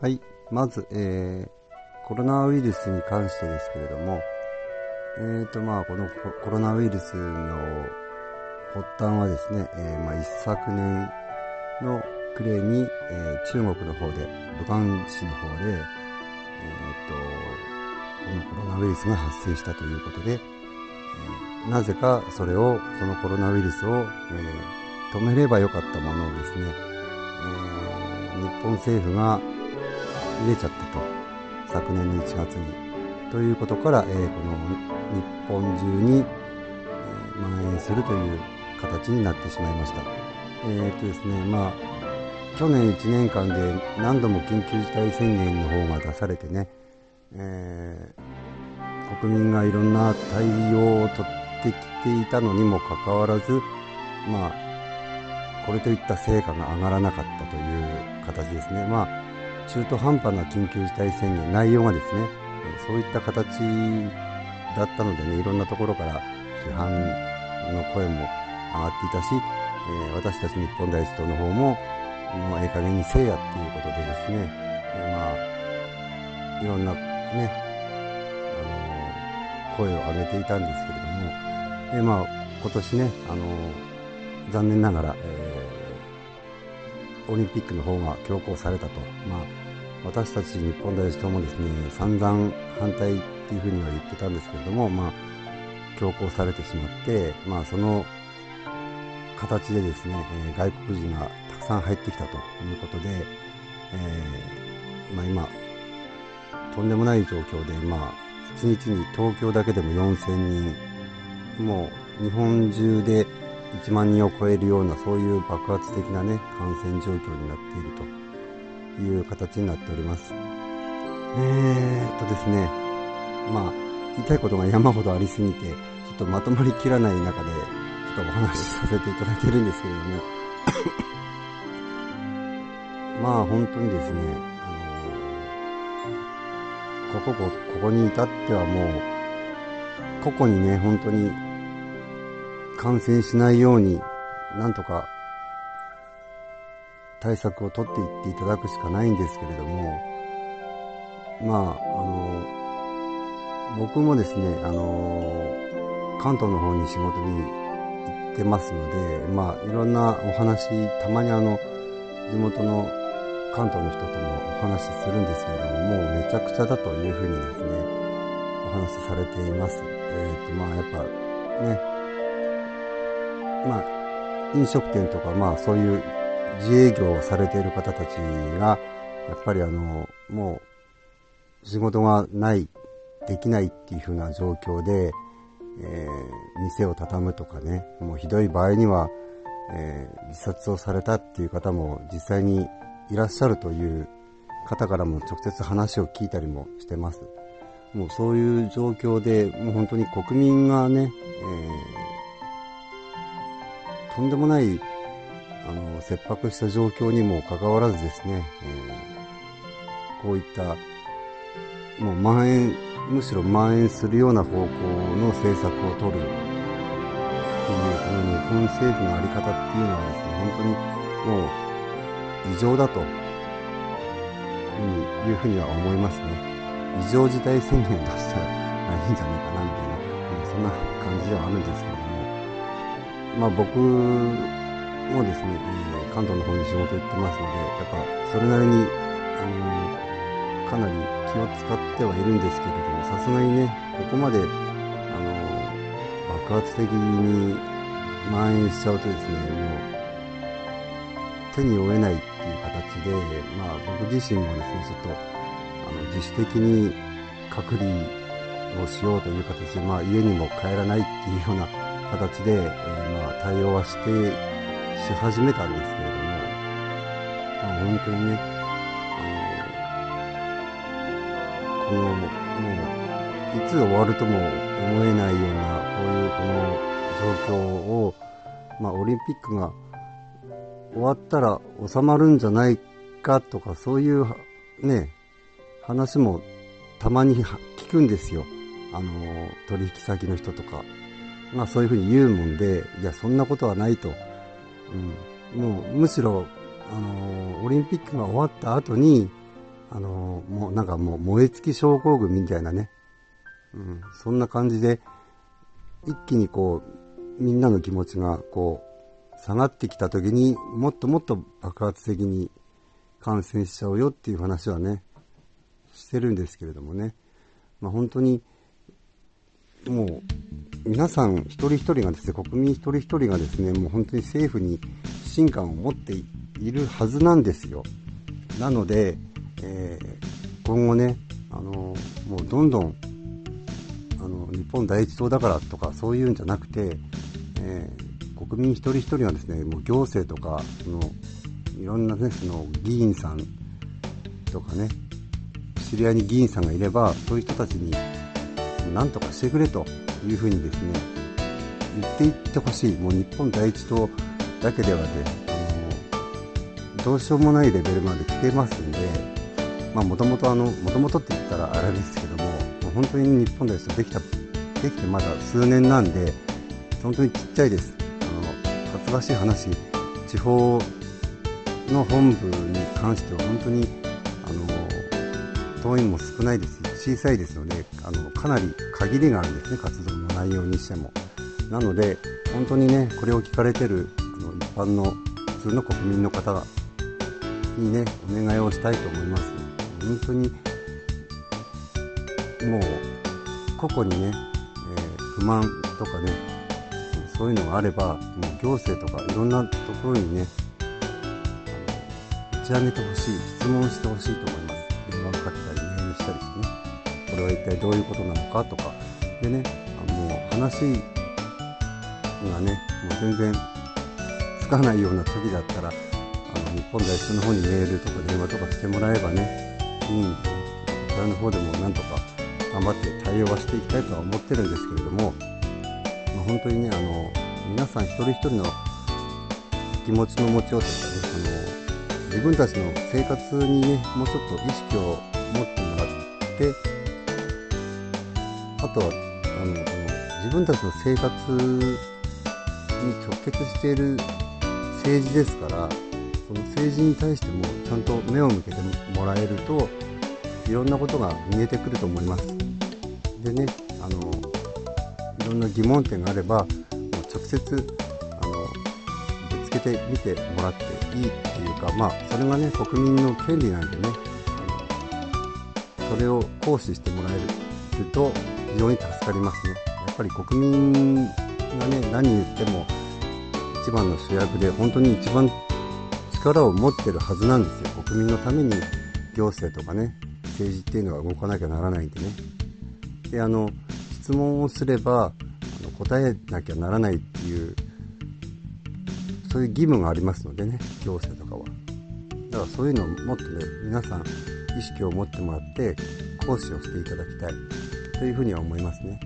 はい、まず、えー、コロナウイルスに関してですけれども、えーとまあ、このコロナウイルスの発端はですね、えー、まあ、一昨年の暮れに、えー、中国の方で、武漢市の方で、えーと、このコロナウイルスが発生したということで、えー、なぜかそれを、そのコロナウイルスを、え止めればよかったものをですね、え日本政府が入れちゃったと。昨年の1月に。ということから、えー、この日本中に、え、蔓延するという形になってしまいました。えー、とですね、まあ、去年1年間で何度も緊急事態宣言の方が出されてね、えー、国民がいろんな対応を取ってきていたのにもかかわらず、まあ、これといった成果が上がらなかったという形ですね。まあ中途半端な緊急事態宣言、内容がですね、そういった形だったのでね、いろんなところから批判の声も上がっていたし、え、私たち日本大使党の方も、もうええ加減にせえやっていうことでですね、え、まあ、いろんなね、あの、声を上げていたんですけれども、えまあ、今年ね、あの残念ながら、えオリンピックの方が強行されたと。まあ私たち日本代表もですね、散々反対っていうふうには言ってたんですけれども、まあ、強行されてしまって、まあ、その形でですね、えー、外国人がたくさん入ってきたということで、えー、まあ、今、とんでもない状況で、まあ、1日に東京だけでも4000人、もう日本中で1万人を超えるような、そういう爆発的なね、感染状況になっていると。いう形になっております。えー、っとですね、まあ、言いたいことが山ほどありすぎて、ちょっとまとまりきらない中で、ちょっとお話しさせていただいてるんですけれども、まあ本当にですね、あのここ、ここに至ってはもう、個々にね、本当に感染しないように、なんとか対策を取っていっていただくしかないんですけれども、まあ、あの、僕もですね、あの、関東の方に仕事に行ってますので、まあ、いろんなお話、たまにあの、地元の関東の人ともお話しするんですけれども、もうめちゃくちゃだというふうにですね、お話しされています。えっ、ー、と、まあ、やっぱね、まあ、飲食店とか、まあ、そういう自営業をされている方たちが、やっぱりあの、もう、仕事がない、できないっていう風な状況で、えー、店を畳むとかね、もうひどい場合には、えー、自殺をされたっていう方も実際にいらっしゃるという方からも直接話を聞いたりもしてます。もうそういう状況で、もう本当に国民がね、えー、とんでもないあの切迫した状況にもかかわらずですね、えー、こういったもう蔓延むしろ蔓延するような方向の政策を取る。っていうこの日本政府の在り方っていうのはですね本当にもう異常だというふうには思いますね。異常事態宣言としたらいいんじゃないかなみたいなそんな感じではあるんですけども。まあ僕もですね、えー、関東の方に仕事行ってますので、やっぱそれなりに、あの、かなり気を使ってはいるんですけれども、さすがにね、ここまで、あの、爆発的に蔓延しちゃうとですね、もう手に負えないっていう形で、まあ僕自身もですね、ちょっとあの自主的に隔離をしようという形で、まあ家にも帰らないっていうような形で、えー、まあ対応はしてし始めたんですけれども、まあ、本当にね、あの、この、もう、いつ終わるとも思えないような、こういうこの状況を、まあ、オリンピックが終わったら収まるんじゃないかとか、そういうね、話もたまに聞くんですよ。あの、取引先の人とか。まあそういうふうに言うもんで、いや、そんなことはないと。うん、もうむしろ、あのー、オリンピックが終わった後に、あのもうなんかもう燃え尽き症候群みたいなね、うん、そんな感じで、一気にこう、みんなの気持ちがこう、下がってきた時にもっともっと爆発的に感染しちゃうよっていう話はね、してるんですけれどもね、まあ、本当に、もう、皆さん一人一人がですね、国民一人一人がですね、もう本当に政府に不信感を持っているはずなんですよ。なので、えー、今後ね、あのもうどんどんあの日本第一党だからとかそういうんじゃなくて、えー、国民一人一人がですねもう行政とかそのいろんなねその議員さんとかね知り合いに議員さんがいればそういう人たちに何とかしてくれというふうにですね言っていってほしいもう日本第一党だけではねあのどうしようもないレベルまで来てますんでもともと、もとって言ったらあれですけども、もう本当に日本ですとできた、できてまだ数年なんで、本当にちっちゃいです。あの、恥ずかしい話、地方の本部に関しては本当に、あの、党員も少ないですし、小さいですので、あの、かなり限りがあるんですね、活動の内容にしても。なので、本当にね、これを聞かれてる、あの、一般の普通の国民の方にね、お願いをしたいと思います。本当にもう個々にね、えー、不満とかねそういうのがあればもう行政とかいろんなところにね打ち上げてほしい質問してほしいと思います体どういうことなのかとか。でねあもう話がねもう全然つかないような時だったらあの日本代表の方にメールとか電話とかしてもらえばねに、こちらの方でもなんとか頑張って対応はしていきたいとは思ってるんですけれども、まあ、本当にねあの皆さん一人一人の気持ちの持ちようとかねあの自分たちの生活にねもうちょっと意識を持ってもらってあとはあの自分たちの生活に直結している政治ですからその政治に対してもちゃんと目を向けてもらえるといろんなことが見えてくると思います。でねあのいろんな疑問点があればもう直接あのぶつけてみてもらっていいっていうかまあそれがね国民の権利なんでねそれを行使してもらえると非常に助かりますね。やっぱり国民がね何言っても一番の主役で本当に一番力を持ってるはずなんですよ。国民のために行政とかね政治っていうのは動かなきゃならないんでね。であの質問をすればあの答えなきゃならないっていうそういう義務がありますのでね行政とかは。だからそういうのをもっとね皆さん意識を持ってもらって行使をしていただきたい。というふうには思いますね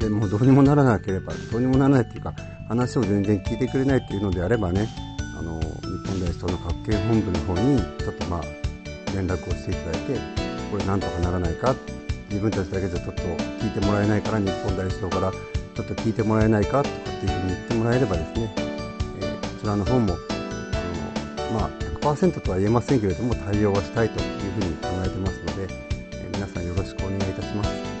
でもうどうにもならなければどうにもならないっていうか話を全然聞いてくれないっていうのであればねあの日本来その各県本部の方にちょっとまあ連絡をしていただいてこれなんとかならないか自分たちだけじゃちょっと聞いてもらえないから日本大使党からちょっと聞いてもらえないかとかっていうふうに言ってもらえればですね、えー、こちらの方もあのまあ100%とは言えませんけれども対応はしたいというふうに考えてますので、えー、皆さんよろしくお願いいたします。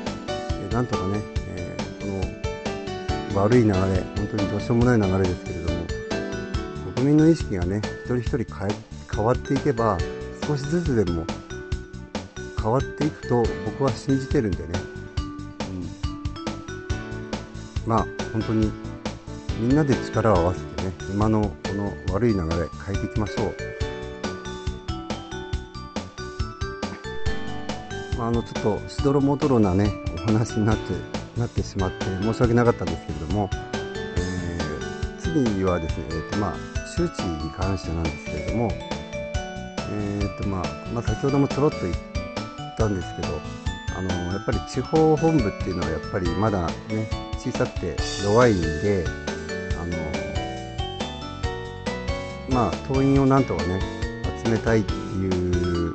なんとかね、えこの悪い流れ本当にどうしようもない流れですけれども国民の意識がね一人一人変わっていけば少しずつでも変わっていくと僕は信じてるんでね、うん、まあ本当にみんなで力を合わせてね今のこの悪い流れ変えていきましょう。まあ、あのちょっとしどろもどろなね話になってなってしまって申し訳なかったんですけれども、えー、次はですね、えーとまあ、周知に関してなんですけれども、えーとまあまあ、先ほどもちょろっと言ったんですけどあのやっぱり地方本部っていうのはやっぱりまだね小さくて弱いんであのまあ党員をなんとかね集めたいっていう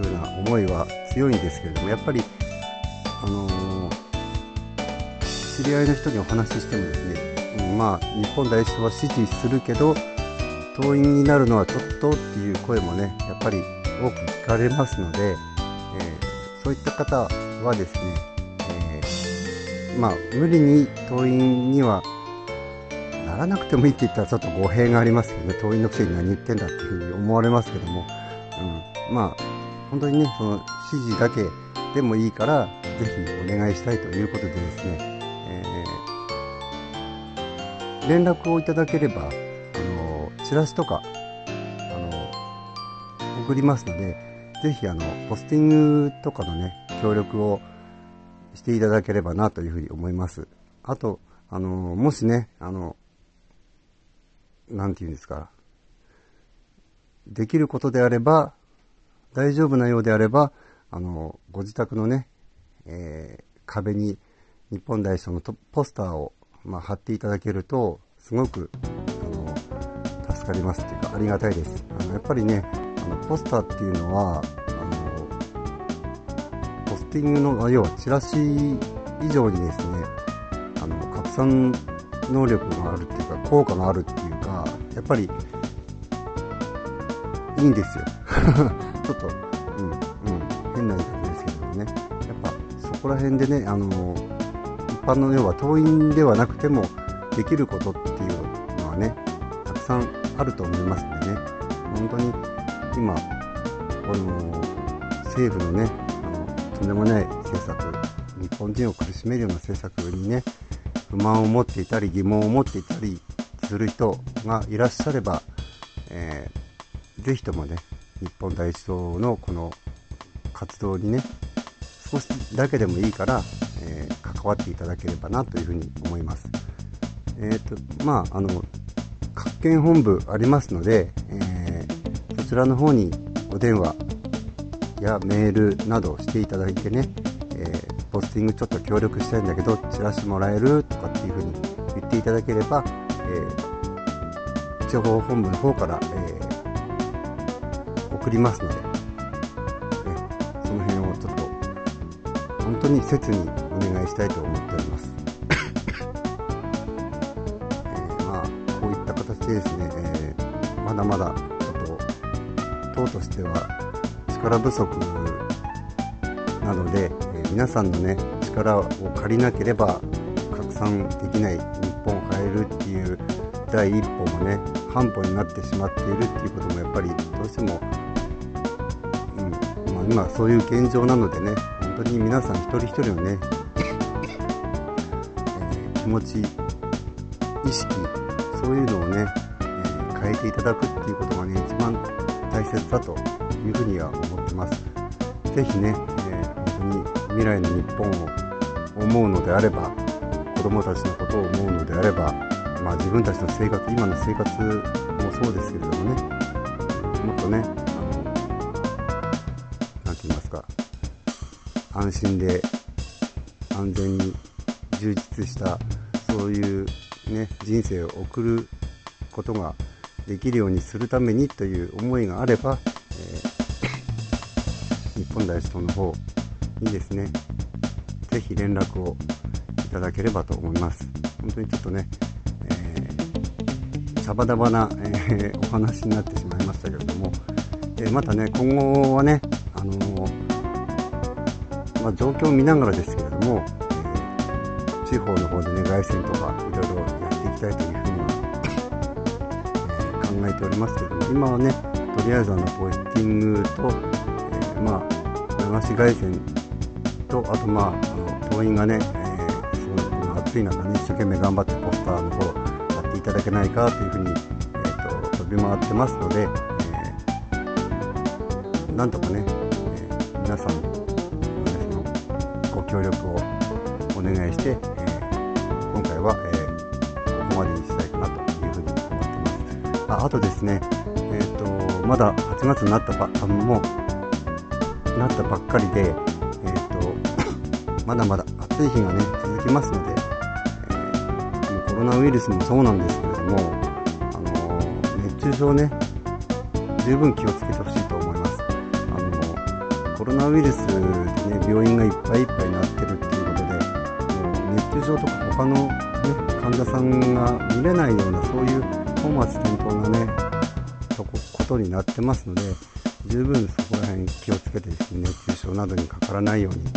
風な思いは強いんですけれどもやっぱりあの知り合いの人にお話ししてもですね、うん、まあ日本第一党は支持するけど党員になるのはちょっとっていう声もねやっぱり多く聞かれますので、えそういった方はですね、えまあ、無理に党員にはならなくてもいいって言ったらちょっと語弊がありますけどね、党員のくせに何言ってんだっていうふうに思われますけども、うん、まあ、本当にね、その指示だけでもいいから、ぜひお願いしたいということでですね、えー、連絡をいただければ、あの、チラシとか、あの、送りますので、ぜひあの、ポスティングとかのね、協力をしていただければなというふうに思います。あと、あの、もしね、あの、なんて言うんですか、できることであれば、大丈夫なようであれば、あの、ご自宅のね、えー、壁に日本代表のポスターを、まあ、貼っていただけると、すごく、あの、助かりますっていうか、ありがたいです。あの、やっぱりね、あの、ポスターっていうのは、あの、ポスティングの、要はチラシ以上にですね、あの、拡散能力があるっていうか、効果があるっていうか、やっぱり、いいんですよ。ちょっと、うん、うん、変な言い方こら辺でね、あの、一般の要は党員ではなくてもできることっていうのはね、たくさんあると思いますんでね、本当に今、この政府のね、あのとんでもない政策、日本人を苦しめるような政策にね、不満を持っていたり疑問を持っていたりする人がいらっしゃれば、えー、ぜひともね日本第一党のこの活動にね少しだけでもいいから、えー、関わっていただければなというふうに思います。えっ、ー、とまああの各県本部ありますので、えー、そちらの方にお電話やメールなどしていただいてね、えポスティングちょっと協力したいんだけどチラシもらえるとかっていうふうに言っていただければ、えー、地方本部の方から、えー、送りますので、本当に切にお願いしたいと思っております。えまあ、こういった形でですね、えー、まだまだちょっと党としては力不足なので、え皆さんのね力を借りなければ拡散できない日本を変えるっていう第一歩もね半歩になってしまっているっていうこともやっぱりどうしても、うんまあ、今そういう現状なのでね本当に皆さん一人一人のね、え、気持ち意識そういうのをね、え、変えていただくっていうことがね一番大切だというふうには思ってます。ぜひね本当に、未来の日本を思うのであれば子どもたちのことを思うのであれば、まあ、自分たちの生活今の生活もそうですけれどもねもっとね何て言いますか安心で安全に充実したそういうね人生を送ることができるようにするためにという思いがあれば、えー、日本大使党の方にですね、ぜひ連絡をいただければと思います。本当にちょっとね、えー、シャバダバな、えー、お話になってしまいましたけれども、え、またね、今後はね、あのまあ、状況を見ながらですけれども、え地方の方でね、凱旋とかいろいろやっていきたいというふうには、え考えておりますけれども、今はね、とりあえずあのポスティングと、えまあ、流し凱旋とあとまああの党員がね、えー、すごい暑い中ね一生懸命頑張ってポスターの方やっていただけないかというふうに、えーと、飛び回ってますので、えー、なんとかね、え、皆さん協力をお願いして、えー、今回は、えー、ここまでにしたいかなというふうに思ってます。ああとですねえっ、ー、とまだ8月になったばあもなったばっかりで、まだまだ暑い日がね続きますので、えー、コロナウイルスもそうなんですけれども、あのー、熱中症ね十分気をつけてほしいロナウイルスでね病院がいっぱいいっぱいになってるっていうことでもう熱中症とか他の、ね、患者さんが見れないようなそういう本末転倒なねとこことになってますので十分そこら辺気をつけてですね熱中症などにかからないようにも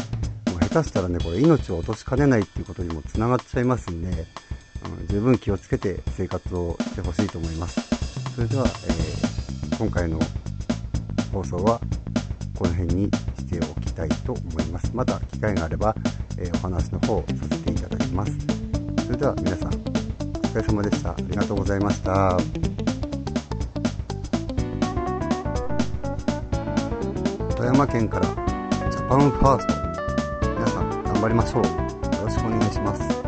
う下手したらねこれ命を落としかねないっていうことにもつながっちゃいますんで、うん、十分気をつけて生活をしてほしいと思います。それでは、えー、今回の放送はこの辺にしておきたいと思います。また機会があれば、えー、お話の方をさせていただきます。それでは皆さんお疲れ様でした。ありがとうございました。富山県からジャパンファースト。皆さん頑張りましょう。よろしくお願いします。